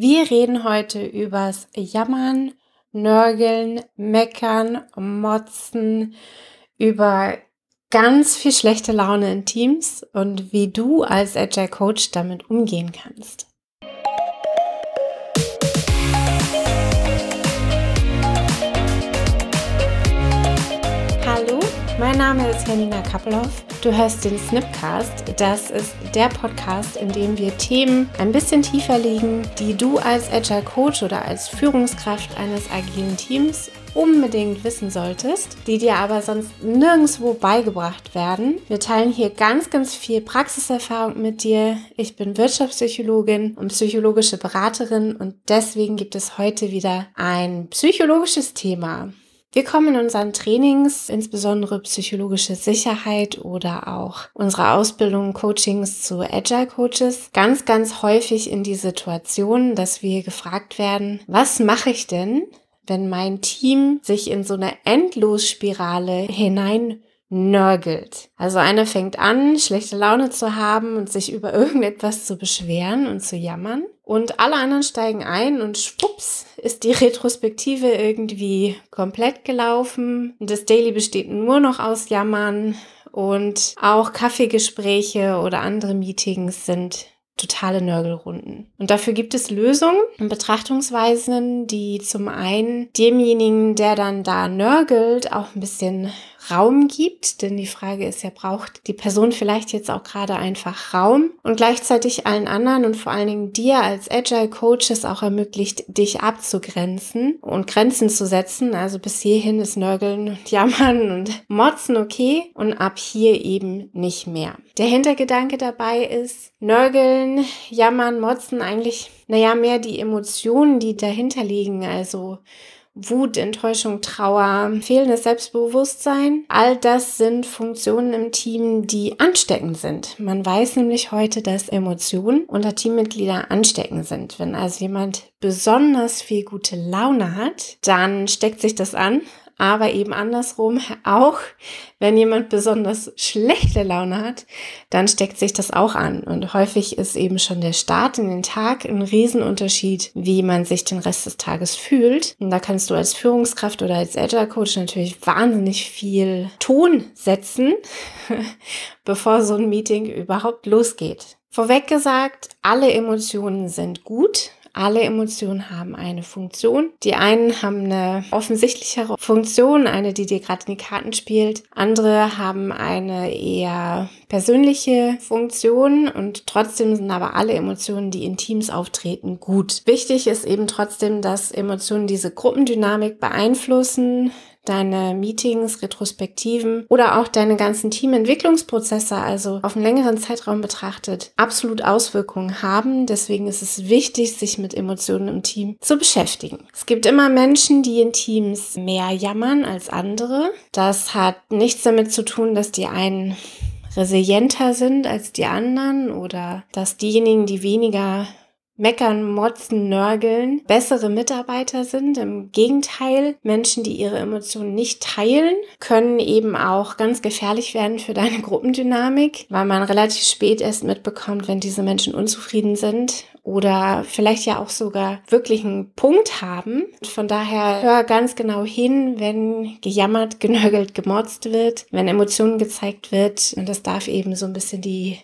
Wir reden heute übers Jammern, Nörgeln, Meckern, Motzen, über ganz viel schlechte Laune in Teams und wie du als Agile Coach damit umgehen kannst. Mein Name ist Janina Kappelhoff. Du hörst den Snipcast. Das ist der Podcast, in dem wir Themen ein bisschen tiefer legen, die du als Agile Coach oder als Führungskraft eines agilen Teams unbedingt wissen solltest, die dir aber sonst nirgendwo beigebracht werden. Wir teilen hier ganz, ganz viel Praxiserfahrung mit dir. Ich bin Wirtschaftspsychologin und psychologische Beraterin und deswegen gibt es heute wieder ein psychologisches Thema. Wir kommen in unseren Trainings, insbesondere psychologische Sicherheit oder auch unsere Ausbildung, Coachings zu Agile Coaches, ganz, ganz häufig in die Situation, dass wir gefragt werden, was mache ich denn, wenn mein Team sich in so eine Endlosspirale hinein nörgelt. Also einer fängt an, schlechte Laune zu haben und sich über irgendetwas zu beschweren und zu jammern. Und alle anderen steigen ein und schwupps ist die Retrospektive irgendwie komplett gelaufen. Das Daily besteht nur noch aus Jammern und auch Kaffeegespräche oder andere Meetings sind totale Nörgelrunden. Und dafür gibt es Lösungen und Betrachtungsweisen, die zum einen demjenigen, der dann da nörgelt, auch ein bisschen Raum gibt, denn die Frage ist ja, braucht die Person vielleicht jetzt auch gerade einfach Raum und gleichzeitig allen anderen und vor allen Dingen dir als Agile Coach es auch ermöglicht, dich abzugrenzen und Grenzen zu setzen. Also bis hierhin ist Nörgeln und Jammern und Motzen okay und ab hier eben nicht mehr. Der Hintergedanke dabei ist, Nörgeln, Jammern, Motzen eigentlich, naja, mehr die Emotionen, die dahinter liegen, also Wut, Enttäuschung, Trauer, fehlendes Selbstbewusstsein. All das sind Funktionen im Team, die ansteckend sind. Man weiß nämlich heute, dass Emotionen unter Teammitgliedern ansteckend sind. Wenn also jemand besonders viel gute Laune hat, dann steckt sich das an aber eben andersrum auch, wenn jemand besonders schlechte Laune hat, dann steckt sich das auch an. Und häufig ist eben schon der Start in den Tag ein Riesenunterschied, wie man sich den Rest des Tages fühlt. Und da kannst du als Führungskraft oder als Agile Coach natürlich wahnsinnig viel Ton setzen, bevor so ein Meeting überhaupt losgeht. Vorweg gesagt, alle Emotionen sind gut. Alle Emotionen haben eine Funktion. Die einen haben eine offensichtlichere Funktion, eine, die dir gerade in die Karten spielt. Andere haben eine eher persönliche Funktion und trotzdem sind aber alle Emotionen, die in Teams auftreten, gut. Wichtig ist eben trotzdem, dass Emotionen diese Gruppendynamik beeinflussen, deine Meetings, Retrospektiven oder auch deine ganzen Teamentwicklungsprozesse, also auf einen längeren Zeitraum betrachtet, absolut Auswirkungen haben. Deswegen ist es wichtig, sich mit Emotionen im Team zu beschäftigen. Es gibt immer Menschen, die in Teams mehr jammern als andere. Das hat nichts damit zu tun, dass die einen resilienter sind als die anderen oder dass diejenigen, die weniger meckern, motzen, nörgeln, bessere Mitarbeiter sind. Im Gegenteil, Menschen, die ihre Emotionen nicht teilen, können eben auch ganz gefährlich werden für deine Gruppendynamik, weil man relativ spät erst mitbekommt, wenn diese Menschen unzufrieden sind oder vielleicht ja auch sogar wirklich einen Punkt haben. Von daher hör ganz genau hin, wenn gejammert, genörgelt, gemotzt wird, wenn Emotionen gezeigt wird. Und das darf eben so ein bisschen die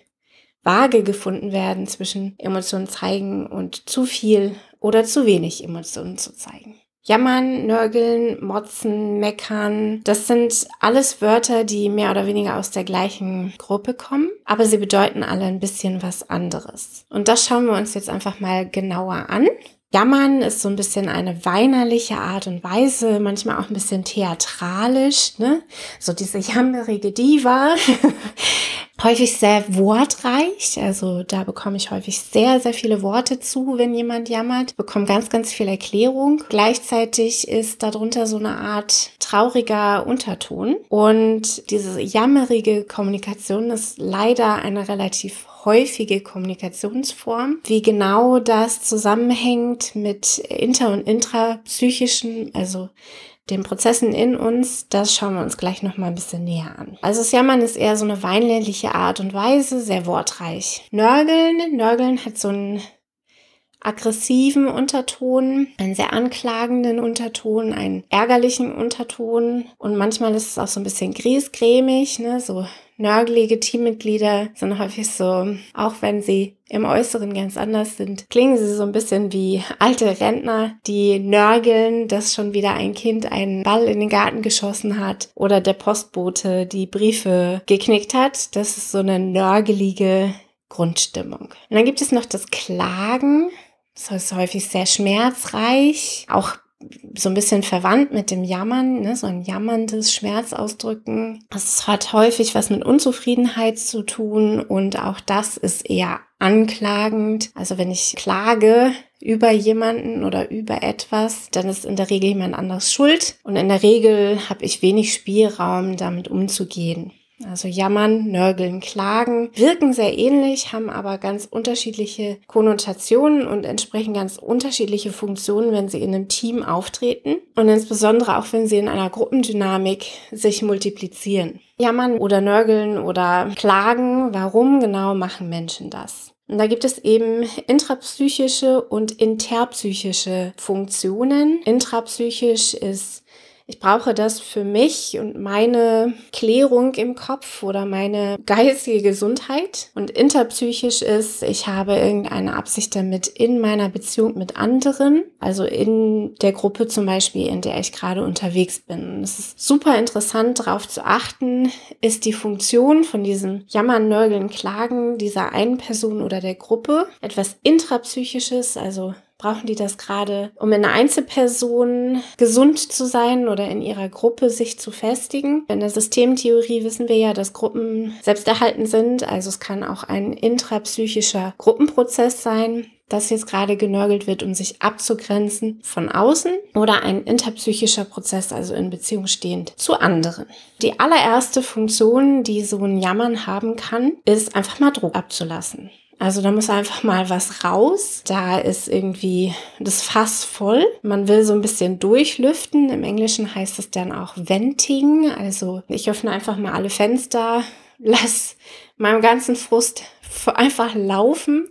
Waage gefunden werden zwischen Emotionen zeigen und zu viel oder zu wenig Emotionen zu zeigen. Jammern, nörgeln, motzen, meckern, das sind alles Wörter, die mehr oder weniger aus der gleichen Gruppe kommen, aber sie bedeuten alle ein bisschen was anderes. Und das schauen wir uns jetzt einfach mal genauer an. Jammern ist so ein bisschen eine weinerliche Art und Weise, manchmal auch ein bisschen theatralisch, ne? So diese jammerige Diva. häufig sehr wortreich, also da bekomme ich häufig sehr, sehr viele Worte zu, wenn jemand jammert, bekomme ganz, ganz viel Erklärung. Gleichzeitig ist darunter so eine Art trauriger Unterton und diese jammerige Kommunikation ist leider eine relativ häufige Kommunikationsform. Wie genau das zusammenhängt mit inter- und intrapsychischen, also den Prozessen in uns, das schauen wir uns gleich noch mal ein bisschen näher an. Also das Jammern ist eher so eine weinländliche Art und Weise, sehr wortreich. Nörgeln, Nörgeln hat so einen aggressiven Unterton, einen sehr anklagenden Unterton, einen ärgerlichen Unterton und manchmal ist es auch so ein bisschen griesgrämig, ne, so nörgelige Teammitglieder sind häufig so, auch wenn sie im Äußeren ganz anders sind, klingen sie so ein bisschen wie alte Rentner, die nörgeln, dass schon wieder ein Kind einen Ball in den Garten geschossen hat oder der Postbote die Briefe geknickt hat. Das ist so eine nörgelige Grundstimmung. Und dann gibt es noch das Klagen. Das ist häufig sehr schmerzreich, auch so ein bisschen verwandt mit dem Jammern, ne? so ein jammerndes Schmerzausdrücken. Das hat häufig was mit Unzufriedenheit zu tun und auch das ist eher anklagend. Also wenn ich klage über jemanden oder über etwas, dann ist in der Regel jemand anderes schuld und in der Regel habe ich wenig Spielraum, damit umzugehen. Also jammern, nörgeln, klagen wirken sehr ähnlich, haben aber ganz unterschiedliche Konnotationen und entsprechen ganz unterschiedliche Funktionen, wenn sie in einem Team auftreten und insbesondere auch, wenn sie in einer Gruppendynamik sich multiplizieren. Jammern oder nörgeln oder klagen, warum genau machen Menschen das? Und da gibt es eben intrapsychische und interpsychische Funktionen. Intrapsychisch ist ich brauche das für mich und meine Klärung im Kopf oder meine geistige Gesundheit. Und interpsychisch ist, ich habe irgendeine Absicht damit in meiner Beziehung mit anderen, also in der Gruppe zum Beispiel, in der ich gerade unterwegs bin. Es ist super interessant, darauf zu achten, ist die Funktion von diesem Jammern, Nörgeln, Klagen dieser einen Person oder der Gruppe etwas intrapsychisches, also Brauchen die das gerade, um in einer Einzelperson gesund zu sein oder in ihrer Gruppe sich zu festigen? In der Systemtheorie wissen wir ja, dass Gruppen selbsterhalten sind. Also es kann auch ein intrapsychischer Gruppenprozess sein dass jetzt gerade genörgelt wird, um sich abzugrenzen von außen oder ein interpsychischer Prozess, also in Beziehung stehend zu anderen. Die allererste Funktion, die so ein Jammern haben kann, ist einfach mal Druck abzulassen. Also da muss einfach mal was raus. Da ist irgendwie das Fass voll. Man will so ein bisschen durchlüften. Im Englischen heißt es dann auch Venting. Also ich öffne einfach mal alle Fenster, lass meinem ganzen Frust einfach laufen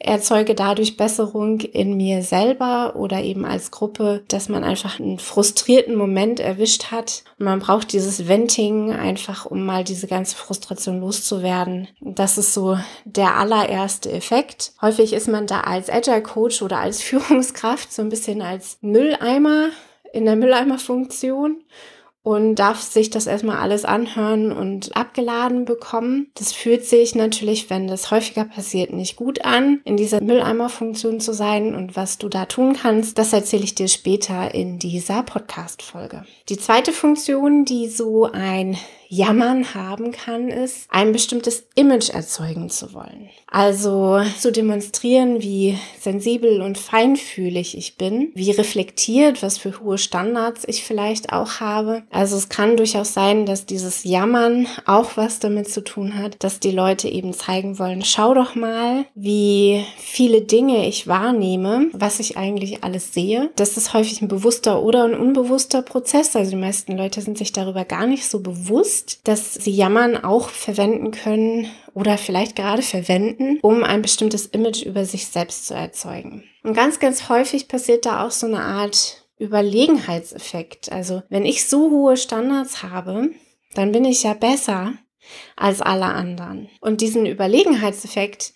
erzeuge dadurch Besserung in mir selber oder eben als Gruppe, dass man einfach einen frustrierten Moment erwischt hat. Und man braucht dieses Venting einfach, um mal diese ganze Frustration loszuwerden. Das ist so der allererste Effekt. Häufig ist man da als Agile Coach oder als Führungskraft so ein bisschen als Mülleimer in der Mülleimerfunktion und darf sich das erstmal alles anhören und abgeladen bekommen. Das fühlt sich natürlich, wenn das häufiger passiert, nicht gut an, in dieser Mülleimerfunktion zu sein und was du da tun kannst, das erzähle ich dir später in dieser Podcast-Folge. Die zweite Funktion, die so ein Jammern haben kann, ist, ein bestimmtes Image erzeugen zu wollen. Also zu demonstrieren, wie sensibel und feinfühlig ich bin, wie reflektiert, was für hohe Standards ich vielleicht auch habe. Also es kann durchaus sein, dass dieses Jammern auch was damit zu tun hat, dass die Leute eben zeigen wollen, schau doch mal, wie viele Dinge ich wahrnehme, was ich eigentlich alles sehe. Das ist häufig ein bewusster oder ein unbewusster Prozess. Also die meisten Leute sind sich darüber gar nicht so bewusst bewusst, dass sie Jammern auch verwenden können oder vielleicht gerade verwenden, um ein bestimmtes Image über sich selbst zu erzeugen. Und ganz, ganz häufig passiert da auch so eine Art Überlegenheitseffekt. Also wenn ich so hohe Standards habe, dann bin ich ja besser als alle anderen. Und diesen Überlegenheitseffekt,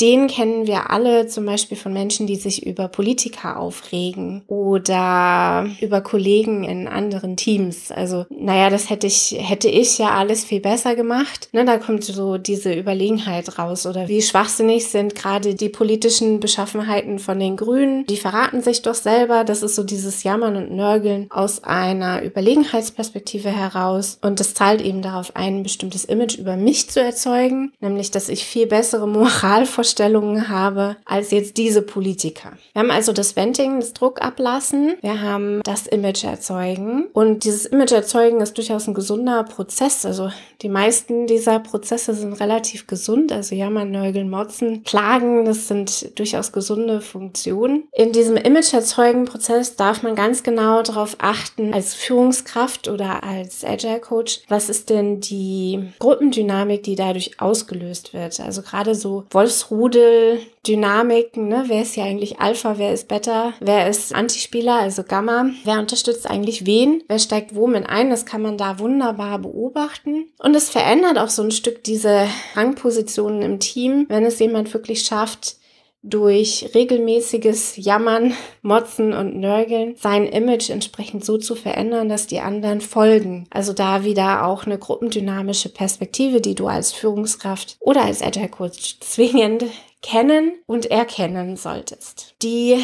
den kennen wir alle zum Beispiel von Menschen, die sich über Politiker aufregen oder über Kollegen in anderen Teams. Also, naja, das hätte ich, hätte ich ja alles viel besser gemacht. Ne, da kommt so diese Überlegenheit raus oder wie schwachsinnig sind gerade die politischen Beschaffenheiten von den Grünen. Die verraten sich doch selber. Das ist so dieses Jammern und Nörgeln aus einer Überlegenheitsperspektive heraus. Und das zahlt eben darauf ein, ein bestimmtes Image über mich zu erzeugen, nämlich, dass ich viel bessere Moral Vorstellungen habe als jetzt diese Politiker. Wir haben also das Venting, das Druck ablassen. Wir haben das Image erzeugen. Und dieses Image erzeugen ist durchaus ein gesunder Prozess. Also die meisten dieser Prozesse sind relativ gesund. Also jammern, nörgeln, motzen, klagen, das sind durchaus gesunde Funktionen. In diesem Image erzeugen Prozess darf man ganz genau darauf achten, als Führungskraft oder als Agile Coach, was ist denn die Gruppendynamik, die dadurch ausgelöst wird. Also gerade so Wolfsrudel Gruppensrudel-Dynamiken, ne? Wer ist hier eigentlich Alpha, wer ist Beta, wer ist Antispieler, also Gamma, wer unterstützt eigentlich wen, wer steigt wo mit ein, das kann man da wunderbar beobachten. Und es verändert auch so ein Stück diese Rangpositionen im Team, wenn es jemand wirklich schafft, durch regelmäßiges Jammern, Motzen und Nörgeln sein Image entsprechend so zu verändern, dass die anderen folgen. Also da wieder auch eine gruppendynamische Perspektive, die du als Führungskraft oder als Agile Coach zwingend kennen und erkennen solltest. Die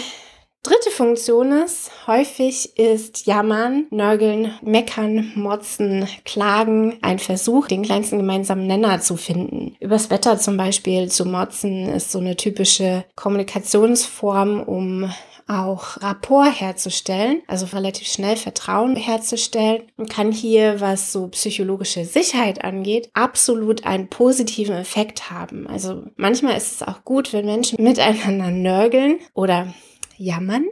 Dritte Funktion ist, häufig ist Jammern, Nörgeln, Meckern, Motzen, Klagen ein Versuch, den kleinsten gemeinsamen Nenner zu finden. Übers Wetter zum Beispiel zu motzen ist so eine typische Kommunikationsform, um auch Rapport herzustellen, also relativ schnell Vertrauen herzustellen und kann hier, was so psychologische Sicherheit angeht, absolut einen positiven Effekt haben. Also manchmal ist es auch gut, wenn Menschen miteinander nörgeln oder jammern.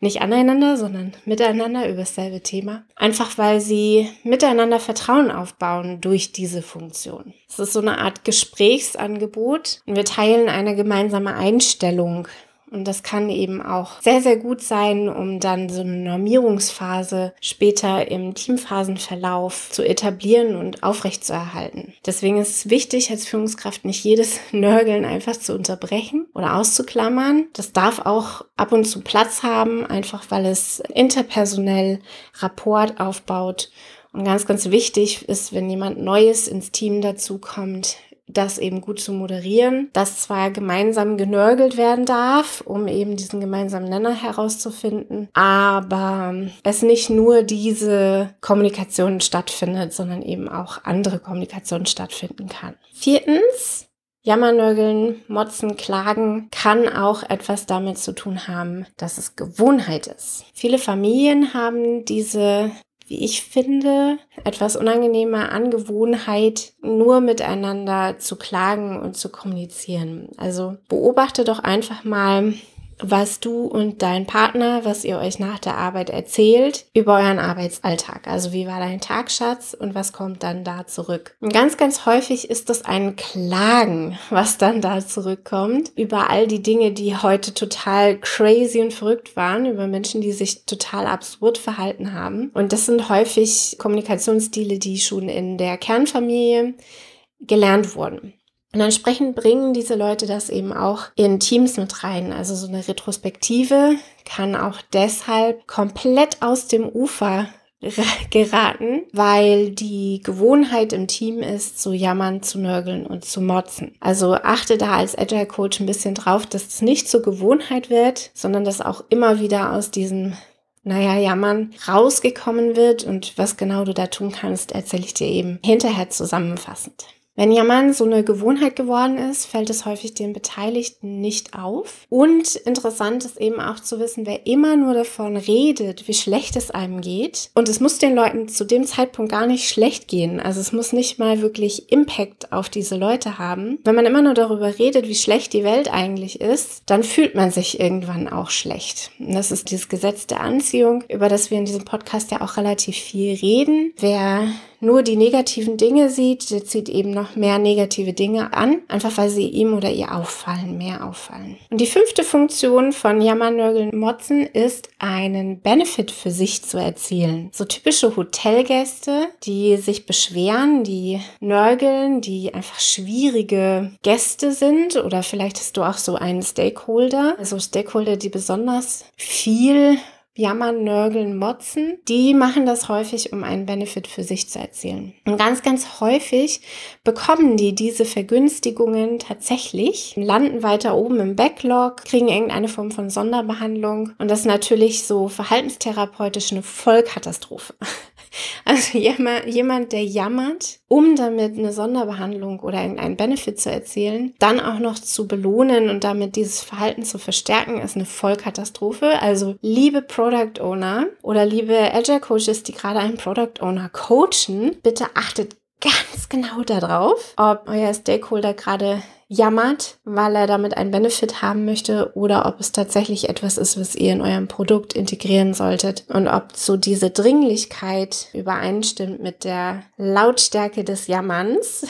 Nicht aneinander, sondern miteinander über dasselbe Thema. Einfach weil sie miteinander Vertrauen aufbauen durch diese Funktion. Es ist so eine Art Gesprächsangebot. Wir teilen eine gemeinsame Einstellung und das kann eben auch sehr, sehr gut sein, um dann so eine Normierungsphase später im Teamphasenverlauf zu etablieren und aufrechtzuerhalten. Deswegen ist es wichtig, als Führungskraft nicht jedes Nörgeln einfach zu unterbrechen oder auszuklammern. Das darf auch ab und zu Platz haben, einfach weil es interpersonell Rapport aufbaut und ganz, ganz wichtig ist, wenn jemand Neues ins Team dazu kommt, das eben gut zu moderieren, dass zwar gemeinsam genörgelt werden darf, um eben diesen gemeinsamen Nenner herauszufinden, aber es nicht nur diese Kommunikation stattfindet, sondern eben auch andere Kommunikation stattfinden kann. Viertens, Jammernörgeln, Motzen, Klagen kann auch etwas damit zu tun haben, dass es Gewohnheit ist. Viele Familien haben diese wie ich finde, etwas unangenehme Angewohnheit, nur miteinander zu klagen und zu kommunizieren. Also beobachte doch einfach mal, was du und dein Partner, was ihr euch nach der Arbeit erzählt über euren Arbeitsalltag. Also wie war dein Tagschatz und was kommt dann da zurück? Und ganz, ganz häufig ist das ein Klagen, was dann da zurückkommt über all die Dinge, die heute total crazy und verrückt waren, über Menschen, die sich total absurd verhalten haben. Und das sind häufig Kommunikationsstile, die schon in der Kernfamilie gelernt wurden. Und entsprechend bringen diese Leute das eben auch in Teams mit rein. Also so eine Retrospektive kann auch deshalb komplett aus dem Ufer geraten, weil die Gewohnheit im Team ist, zu jammern, zu nörgeln und zu motzen. Also achte da als Agile Coach ein bisschen drauf, dass es nicht zur Gewohnheit wird, sondern dass auch immer wieder aus diesem naja, Jammern rausgekommen wird und was genau du da tun kannst, erzähle ich dir eben hinterher zusammenfassend. Wenn Jammern so eine Gewohnheit geworden ist, fällt es häufig den Beteiligten nicht auf. Und interessant ist eben auch zu wissen, wer immer nur davon redet, wie schlecht es einem geht. Und es muss den Leuten zu dem Zeitpunkt gar nicht schlecht gehen. Also es muss nicht mal wirklich Impact auf diese Leute haben. Wenn man immer nur darüber redet, wie schlecht die Welt eigentlich ist, dann fühlt man sich irgendwann auch schlecht. Und das ist dieses Gesetz der Anziehung, über das wir in diesem Podcast ja auch relativ viel reden. Wer nur die negativen Dinge sieht, der zieht eben noch mehr negative Dinge an, einfach weil sie ihm oder ihr auffallen, mehr auffallen. Und die fünfte Funktion von Jammern, Nörgeln, Motzen ist, einen Benefit für sich zu erzielen. So typische Hotelgäste, die sich beschweren, die nörgeln, die einfach schwierige Gäste sind oder vielleicht hast du auch so einen Stakeholder, also Stakeholder, die besonders viel jammern, nörgeln, motzen, die machen das häufig, um einen Benefit für sich zu erzielen. Und ganz, ganz häufig bekommen die diese Vergünstigungen tatsächlich, landen weiter oben im Backlog, kriegen irgendeine Form von Sonderbehandlung und das ist natürlich so verhaltenstherapeutisch eine Vollkatastrophe. Also jemand, der jammert, um damit eine Sonderbehandlung oder irgendeinen Benefit zu erzielen, dann auch noch zu belohnen und damit dieses Verhalten zu verstärken, ist eine Vollkatastrophe. Also liebe Product Owner oder liebe Agile Coaches, die gerade einen Product Owner coachen, bitte achtet ganz, genau darauf, ob euer Stakeholder gerade jammert, weil er damit einen Benefit haben möchte oder ob es tatsächlich etwas ist, was ihr in eurem Produkt integrieren solltet und ob so diese Dringlichkeit übereinstimmt mit der Lautstärke des Jammerns.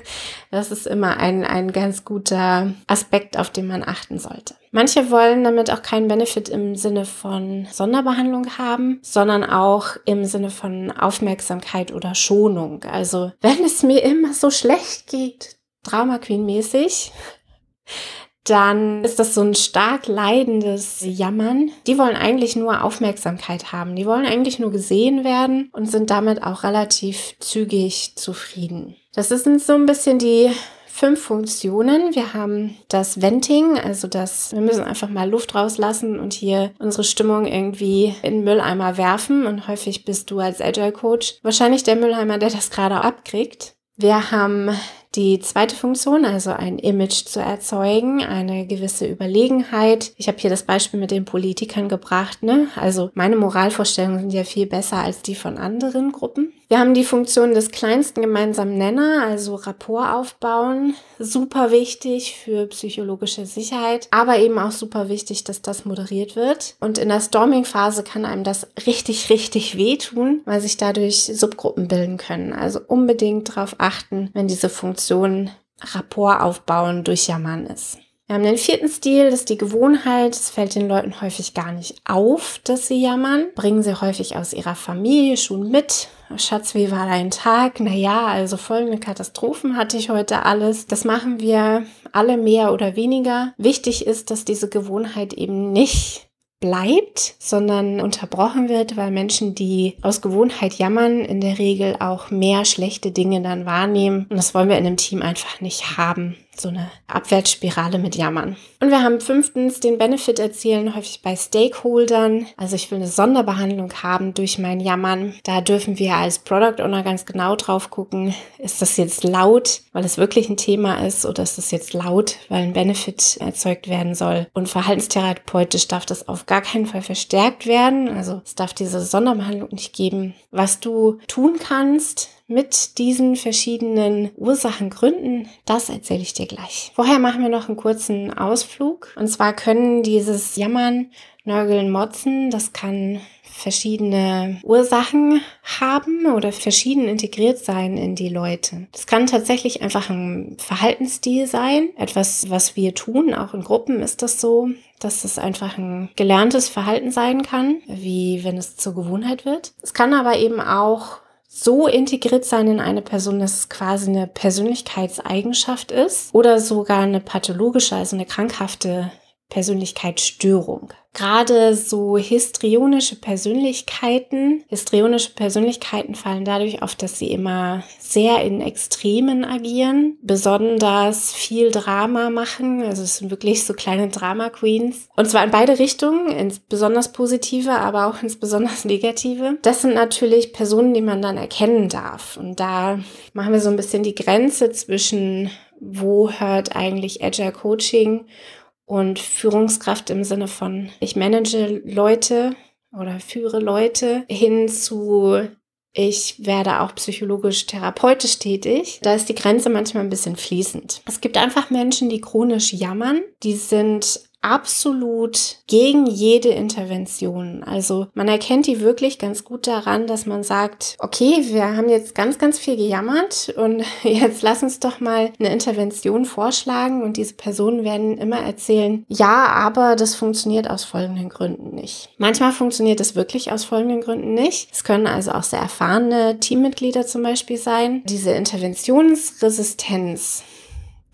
das ist immer ein, ein ganz guter Aspekt, auf den man achten sollte. Manche wollen damit auch keinen Benefit im Sinne von Sonderbehandlung haben, sondern auch im Sinne von Aufmerksamkeit oder Schonung. Also wenn es mir immer so schlecht geht, Drama Queen mäßig, dann ist das so ein stark leidendes Jammern. Die wollen eigentlich nur Aufmerksamkeit haben. Die wollen eigentlich nur gesehen werden und sind damit auch relativ zügig zufrieden. Das sind so ein bisschen die fünf Funktionen. Wir haben das Venting, also das, wir müssen einfach mal Luft rauslassen und hier unsere Stimmung irgendwie in Mülleimer werfen. Und häufig bist du als Agile Coach wahrscheinlich der Mülleimer, der das gerade abkriegt. Wir haben die zweite Funktion, also ein Image zu erzeugen, eine gewisse Überlegenheit. Ich habe hier das Beispiel mit den Politikern gebracht. Ne? Also meine Moralvorstellungen sind ja viel besser als die von anderen Gruppen. Wir haben die Funktion des kleinsten gemeinsamen Nenner, also Rapport aufbauen. Super wichtig für psychologische Sicherheit, aber eben auch super wichtig, dass das moderiert wird. Und in der Storming-Phase kann einem das richtig, richtig wehtun, weil sich dadurch Subgruppen bilden können. Also unbedingt darauf achten, wenn diese Funktion Rapport aufbauen durch Jammern ist. Wir haben den vierten Stil, das ist die Gewohnheit. Es fällt den Leuten häufig gar nicht auf, dass sie jammern. Bringen sie häufig aus ihrer Familie schon mit. Schatz, wie war dein Tag? Naja, also folgende Katastrophen hatte ich heute alles. Das machen wir alle mehr oder weniger. Wichtig ist, dass diese Gewohnheit eben nicht bleibt, sondern unterbrochen wird, weil Menschen, die aus Gewohnheit jammern, in der Regel auch mehr schlechte Dinge dann wahrnehmen. Und das wollen wir in einem Team einfach nicht haben so eine Abwärtsspirale mit Jammern. Und wir haben fünftens den Benefit erzielen, häufig bei Stakeholdern. Also ich will eine Sonderbehandlung haben durch mein Jammern. Da dürfen wir als Product Owner ganz genau drauf gucken, ist das jetzt laut, weil es wirklich ein Thema ist, oder ist das jetzt laut, weil ein Benefit erzeugt werden soll. Und verhaltenstherapeutisch darf das auf gar keinen Fall verstärkt werden. Also es darf diese Sonderbehandlung nicht geben. Was du tun kannst, mit diesen verschiedenen Ursachengründen, das erzähle ich dir gleich. Vorher machen wir noch einen kurzen Ausflug. Und zwar können dieses Jammern, Nörgeln, Motzen, das kann verschiedene Ursachen haben oder verschieden integriert sein in die Leute. Das kann tatsächlich einfach ein Verhaltensstil sein, etwas, was wir tun. Auch in Gruppen ist das so, dass es einfach ein gelerntes Verhalten sein kann, wie wenn es zur Gewohnheit wird. Es kann aber eben auch so integriert sein in eine Person, dass es quasi eine Persönlichkeitseigenschaft ist oder sogar eine pathologische, also eine krankhafte Persönlichkeitsstörung. Gerade so histrionische Persönlichkeiten, histrionische Persönlichkeiten fallen dadurch auf, dass sie immer sehr in Extremen agieren, besonders viel Drama machen. Also es sind wirklich so kleine Drama Queens. Und zwar in beide Richtungen, ins besonders positive, aber auch ins besonders negative. Das sind natürlich Personen, die man dann erkennen darf. Und da machen wir so ein bisschen die Grenze zwischen, wo hört eigentlich Agile Coaching und Führungskraft im Sinne von, ich manage Leute oder führe Leute hin zu, ich werde auch psychologisch therapeutisch tätig. Da ist die Grenze manchmal ein bisschen fließend. Es gibt einfach Menschen, die chronisch jammern. Die sind absolut gegen jede Intervention. Also man erkennt die wirklich ganz gut daran, dass man sagt, okay, wir haben jetzt ganz, ganz viel gejammert und jetzt lass uns doch mal eine Intervention vorschlagen und diese Personen werden immer erzählen, ja, aber das funktioniert aus folgenden Gründen nicht. Manchmal funktioniert es wirklich aus folgenden Gründen nicht. Es können also auch sehr erfahrene Teammitglieder zum Beispiel sein. Diese Interventionsresistenz,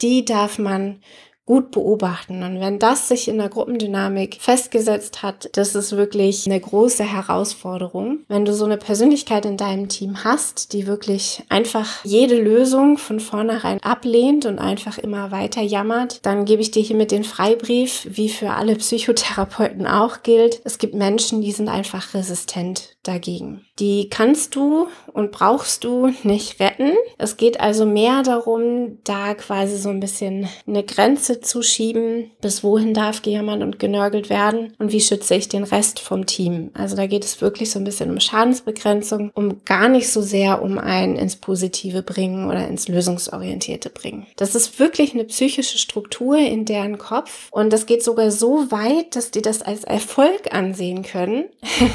die darf man gut beobachten. Und wenn das sich in der Gruppendynamik festgesetzt hat, das ist wirklich eine große Herausforderung. Wenn du so eine Persönlichkeit in deinem Team hast, die wirklich einfach jede Lösung von vornherein ablehnt und einfach immer weiter jammert, dann gebe ich dir hiermit den Freibrief, wie für alle Psychotherapeuten auch gilt. Es gibt Menschen, die sind einfach resistent dagegen. Die kannst du und brauchst du nicht retten. Es geht also mehr darum, da quasi so ein bisschen eine Grenze zu schieben, bis wohin darf gejammert und genörgelt werden und wie schütze ich den Rest vom Team. Also da geht es wirklich so ein bisschen um Schadensbegrenzung, um gar nicht so sehr um ein ins Positive bringen oder ins Lösungsorientierte bringen. Das ist wirklich eine psychische Struktur in deren Kopf und das geht sogar so weit, dass die das als Erfolg ansehen können,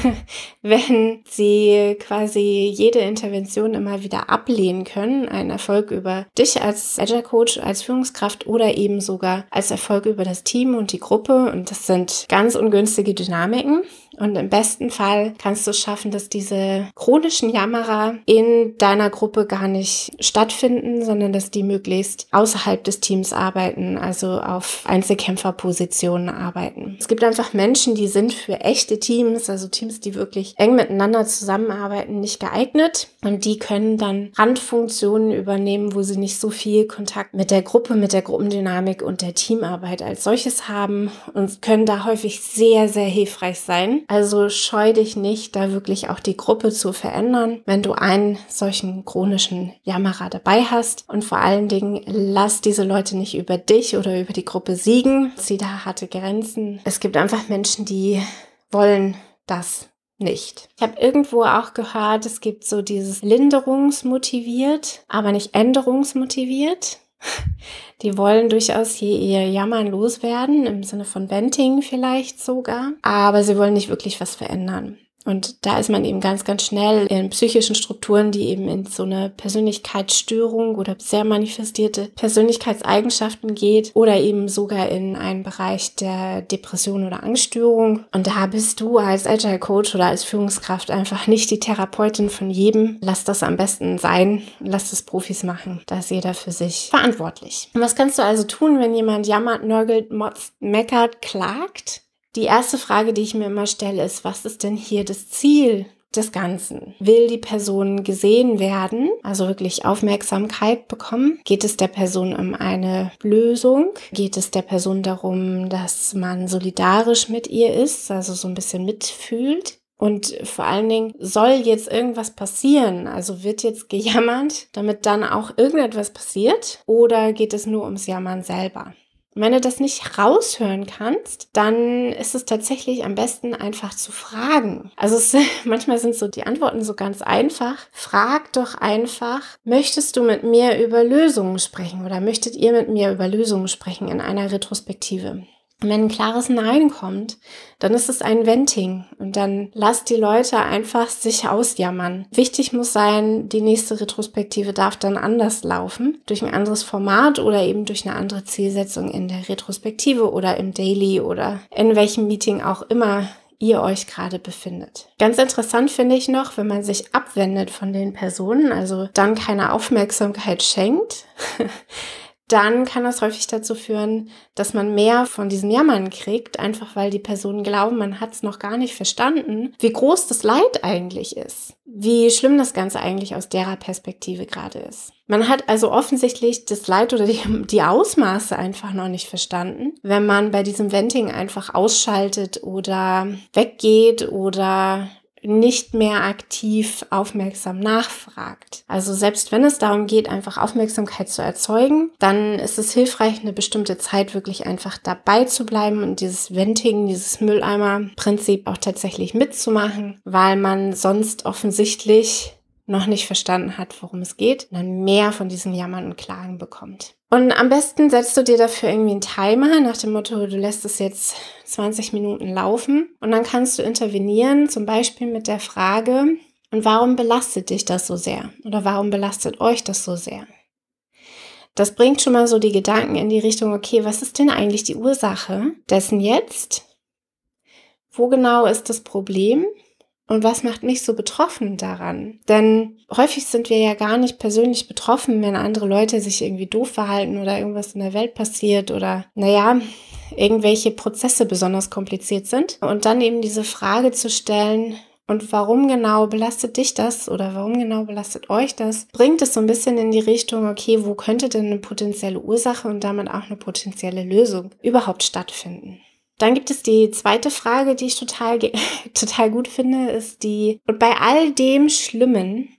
wenn sie quasi jede Intervention immer wieder ablehnen können. Ein Erfolg über dich als Agile Coach, als Führungskraft oder eben sogar als Erfolg über das Team und die Gruppe. Und das sind ganz ungünstige Dynamiken. Und im besten Fall kannst du es schaffen, dass diese chronischen Jammerer in deiner Gruppe gar nicht stattfinden, sondern dass die möglichst außerhalb des Teams arbeiten, also auf Einzelkämpferpositionen arbeiten. Es gibt einfach Menschen, die sind für echte Teams, also Teams, die wirklich eng miteinander zusammenarbeiten, nicht geeignet. Und die können dann Randfunktionen übernehmen, wo sie nicht so viel Kontakt mit der Gruppe, mit der Gruppendynamik und der Teamarbeit als solches haben und können da häufig sehr, sehr hilfreich sein. Also scheu dich nicht, da wirklich auch die Gruppe zu verändern, wenn du einen solchen chronischen Jammerer dabei hast. Und vor allen Dingen lass diese Leute nicht über dich oder über die Gruppe siegen. Sieh da harte Grenzen. Es gibt einfach Menschen, die wollen das nicht. Ich habe irgendwo auch gehört, es gibt so dieses Linderungsmotiviert, aber nicht Änderungsmotiviert. Die wollen durchaus hier ihr Jammern loswerden, im Sinne von Venting vielleicht sogar, aber sie wollen nicht wirklich was verändern. Und da ist man eben ganz, ganz schnell in psychischen Strukturen, die eben in so eine Persönlichkeitsstörung oder sehr manifestierte Persönlichkeitseigenschaften geht oder eben sogar in einen Bereich der Depression oder Angststörung. Und da bist du als Agile Coach oder als Führungskraft einfach nicht die Therapeutin von jedem. Lass das am besten sein. Lass das Profis machen. Da ist jeder für sich verantwortlich. Und was kannst du also tun, wenn jemand jammert, nörgelt, motzt, meckert, klagt? Die erste Frage, die ich mir immer stelle, ist, was ist denn hier das Ziel des Ganzen? Will die Person gesehen werden, also wirklich Aufmerksamkeit bekommen? Geht es der Person um eine Lösung? Geht es der Person darum, dass man solidarisch mit ihr ist, also so ein bisschen mitfühlt? Und vor allen Dingen, soll jetzt irgendwas passieren? Also wird jetzt gejammert, damit dann auch irgendetwas passiert? Oder geht es nur ums Jammern selber? Wenn du das nicht raushören kannst, dann ist es tatsächlich am besten einfach zu fragen. Also es, manchmal sind so die Antworten so ganz einfach. Frag doch einfach, möchtest du mit mir über Lösungen sprechen oder möchtet ihr mit mir über Lösungen sprechen in einer Retrospektive? Wenn ein klares Nein kommt, dann ist es ein Venting und dann lasst die Leute einfach sich ausjammern. Wichtig muss sein, die nächste Retrospektive darf dann anders laufen, durch ein anderes Format oder eben durch eine andere Zielsetzung in der Retrospektive oder im Daily oder in welchem Meeting auch immer ihr euch gerade befindet. Ganz interessant finde ich noch, wenn man sich abwendet von den Personen, also dann keine Aufmerksamkeit schenkt, dann kann das häufig dazu führen, dass man mehr von diesem Jammern kriegt, einfach weil die Personen glauben, man hat es noch gar nicht verstanden, wie groß das Leid eigentlich ist, wie schlimm das Ganze eigentlich aus derer Perspektive gerade ist. Man hat also offensichtlich das Leid oder die, die Ausmaße einfach noch nicht verstanden, wenn man bei diesem Venting einfach ausschaltet oder weggeht oder nicht mehr aktiv aufmerksam nachfragt. Also selbst wenn es darum geht, einfach Aufmerksamkeit zu erzeugen, dann ist es hilfreich, eine bestimmte Zeit wirklich einfach dabei zu bleiben und dieses Venting, dieses Mülleimer-Prinzip auch tatsächlich mitzumachen, weil man sonst offensichtlich noch nicht verstanden hat, worum es geht, dann mehr von diesen Jammern und Klagen bekommt. Und am besten setzt du dir dafür irgendwie einen Timer nach dem Motto, du lässt es jetzt 20 Minuten laufen und dann kannst du intervenieren, zum Beispiel mit der Frage, und warum belastet dich das so sehr? Oder warum belastet euch das so sehr? Das bringt schon mal so die Gedanken in die Richtung, okay, was ist denn eigentlich die Ursache dessen jetzt? Wo genau ist das Problem? Und was macht mich so betroffen daran? Denn häufig sind wir ja gar nicht persönlich betroffen, wenn andere Leute sich irgendwie doof verhalten oder irgendwas in der Welt passiert oder, naja, irgendwelche Prozesse besonders kompliziert sind. Und dann eben diese Frage zu stellen, und warum genau belastet dich das oder warum genau belastet euch das? Bringt es so ein bisschen in die Richtung, okay, wo könnte denn eine potenzielle Ursache und damit auch eine potenzielle Lösung überhaupt stattfinden? Dann gibt es die zweite Frage, die ich total, total gut finde, ist die, und bei all dem Schlimmen,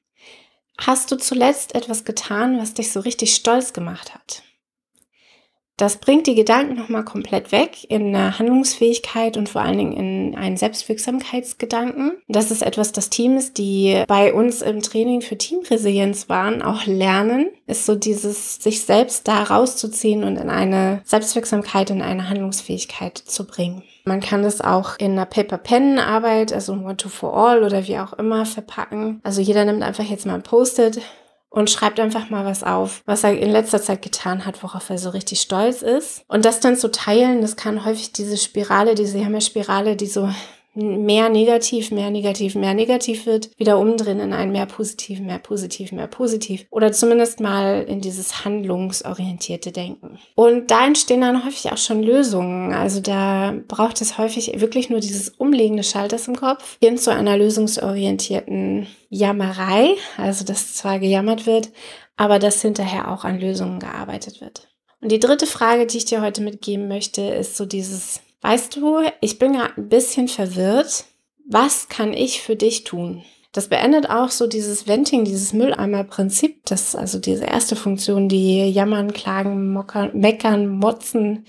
hast du zuletzt etwas getan, was dich so richtig stolz gemacht hat? Das bringt die Gedanken nochmal komplett weg in eine Handlungsfähigkeit und vor allen Dingen in einen Selbstwirksamkeitsgedanken. Das ist etwas, das Teams, die bei uns im Training für Teamresilienz waren, auch lernen, ist so dieses, sich selbst da rauszuziehen und in eine Selbstwirksamkeit, in eine Handlungsfähigkeit zu bringen. Man kann das auch in einer Paper-Pen-Arbeit, also One to for All oder wie auch immer verpacken. Also jeder nimmt einfach jetzt mal ein Post-it, und schreibt einfach mal was auf, was er in letzter Zeit getan hat, worauf er so richtig stolz ist. Und das dann zu teilen, das kann häufig diese Spirale, diese Hammerspirale, die so mehr negativ, mehr negativ, mehr negativ wird, wieder umdrehen in ein mehr positiv, mehr positiv, mehr positiv. Oder zumindest mal in dieses handlungsorientierte Denken. Und da entstehen dann häufig auch schon Lösungen. Also da braucht es häufig wirklich nur dieses Umlegen des Schalters im Kopf hin zu einer lösungsorientierten Jammerei, also dass zwar gejammert wird, aber dass hinterher auch an Lösungen gearbeitet wird. Und die dritte Frage, die ich dir heute mitgeben möchte, ist so dieses, weißt du, ich bin gerade ein bisschen verwirrt. Was kann ich für dich tun? Das beendet auch so dieses Venting, dieses Mülleimer-Prinzip. Das also diese erste Funktion, die jammern, klagen, mockern, meckern, motzen,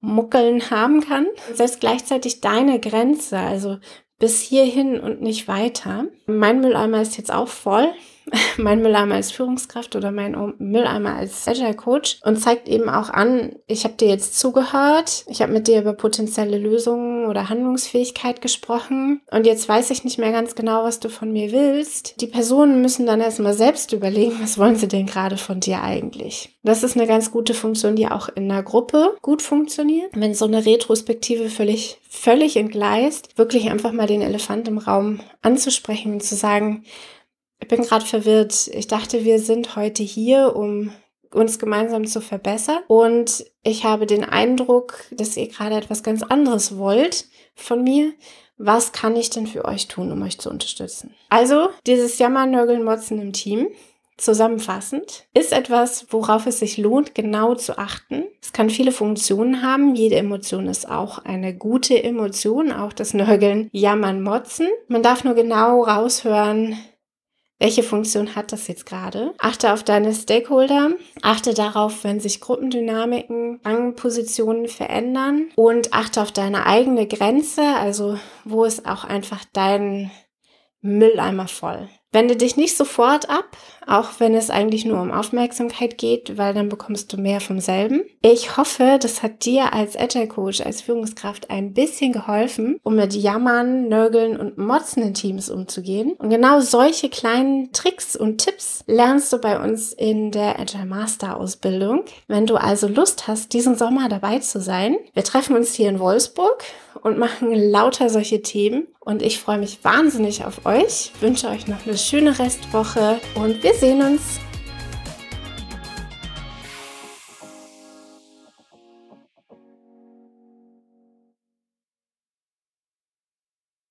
muckeln haben kann. Setzt gleichzeitig deine Grenze, also bis hierhin und nicht weiter. Mein Mülleimer ist jetzt auch voll. Mein Mülleimer als Führungskraft oder mein Mülleimer als Agile Coach und zeigt eben auch an, ich habe dir jetzt zugehört, ich habe mit dir über potenzielle Lösungen oder Handlungsfähigkeit gesprochen und jetzt weiß ich nicht mehr ganz genau, was du von mir willst. Die Personen müssen dann erstmal selbst überlegen, was wollen sie denn gerade von dir eigentlich. Das ist eine ganz gute Funktion, die auch in einer Gruppe gut funktioniert. Wenn so eine Retrospektive völlig, völlig entgleist, wirklich einfach mal den Elefant im Raum anzusprechen und zu sagen, ich bin gerade verwirrt. Ich dachte, wir sind heute hier, um uns gemeinsam zu verbessern. Und ich habe den Eindruck, dass ihr gerade etwas ganz anderes wollt von mir. Was kann ich denn für euch tun, um euch zu unterstützen? Also, dieses Jammern, Nörgeln, Motzen im Team Zusammenfassend ist etwas, worauf es sich lohnt, genau zu achten. Es kann viele Funktionen haben. Jede Emotion ist auch eine gute Emotion, auch das Nörgeln, Jammern, Motzen. Man darf nur genau raushören, welche Funktion hat das jetzt gerade? Achte auf deine Stakeholder, achte darauf, wenn sich Gruppendynamiken, Rangpositionen verändern und achte auf deine eigene Grenze, also wo ist auch einfach dein Mülleimer voll. Wende dich nicht sofort ab, auch wenn es eigentlich nur um Aufmerksamkeit geht, weil dann bekommst du mehr vom selben. Ich hoffe, das hat dir als Agile Coach, als Führungskraft ein bisschen geholfen, um mit Jammern, Nörgeln und Motzen in Teams umzugehen. Und genau solche kleinen Tricks und Tipps lernst du bei uns in der Agile Master Ausbildung. Wenn du also Lust hast, diesen Sommer dabei zu sein, wir treffen uns hier in Wolfsburg und machen lauter solche Themen. Und ich freue mich wahnsinnig auf euch, wünsche euch noch eine schöne Restwoche und wir sehen uns.